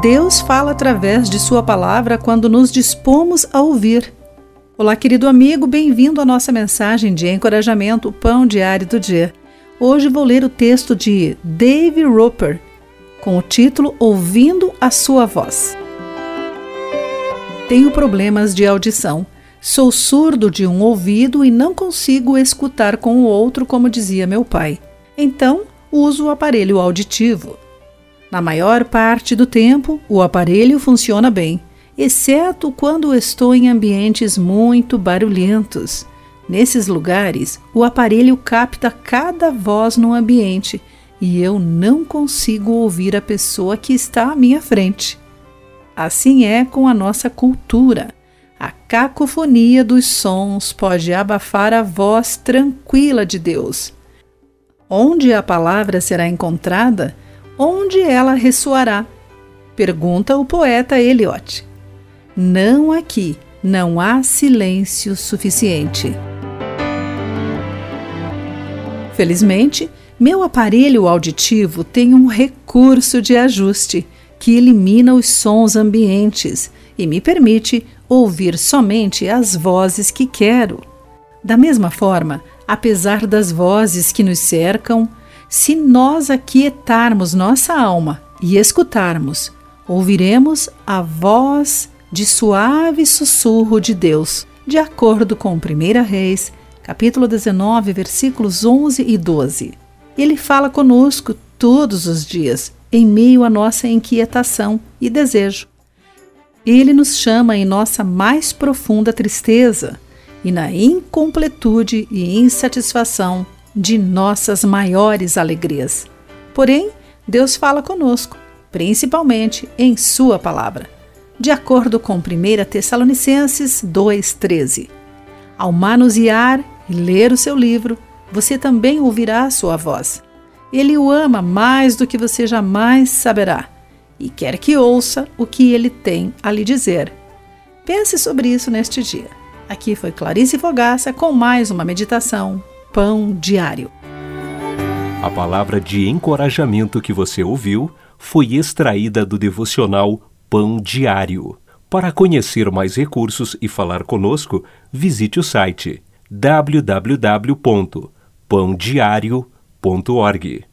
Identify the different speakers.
Speaker 1: Deus fala através de Sua palavra quando nos dispomos a ouvir. Olá, querido amigo, bem-vindo à nossa mensagem de encorajamento Pão Diário do Dia. Hoje vou ler o texto de Dave Roper com o título Ouvindo a Sua Voz. Tenho problemas de audição. Sou surdo de um ouvido e não consigo escutar com o outro, como dizia meu pai. Então, uso o aparelho auditivo. Na maior parte do tempo, o aparelho funciona bem, exceto quando estou em ambientes muito barulhentos. Nesses lugares, o aparelho capta cada voz no ambiente e eu não consigo ouvir a pessoa que está à minha frente. Assim é com a nossa cultura. A cacofonia dos sons pode abafar a voz tranquila de Deus. Onde a palavra será encontrada, onde ela ressoará? Pergunta o poeta Eliot. Não aqui, não há silêncio suficiente. Felizmente, meu aparelho auditivo tem um recurso de ajuste que elimina os sons ambientes e me permite ouvir somente as vozes que quero. Da mesma forma, apesar das vozes que nos cercam, se nós aquietarmos nossa alma e escutarmos, ouviremos a voz de suave sussurro de Deus, de acordo com 1 Reis, capítulo 19, versículos 11 e 12. Ele fala conosco todos os dias em meio à nossa inquietação e desejo. Ele nos chama em nossa mais profunda tristeza e na incompletude e insatisfação de nossas maiores alegrias. Porém, Deus fala conosco, principalmente em Sua palavra, de acordo com 1 Tessalonicenses 2,13. Ao manusear e ler o seu livro, você também ouvirá a sua voz ele o ama mais do que você jamais saberá e quer que ouça o que ele tem a lhe dizer. Pense sobre isso neste dia. Aqui foi Clarice Fogaça com mais uma meditação Pão Diário.
Speaker 2: A palavra de encorajamento que você ouviu foi extraída do devocional Pão Diário. Para conhecer mais recursos e falar conosco, visite o site www.pãodiario.org.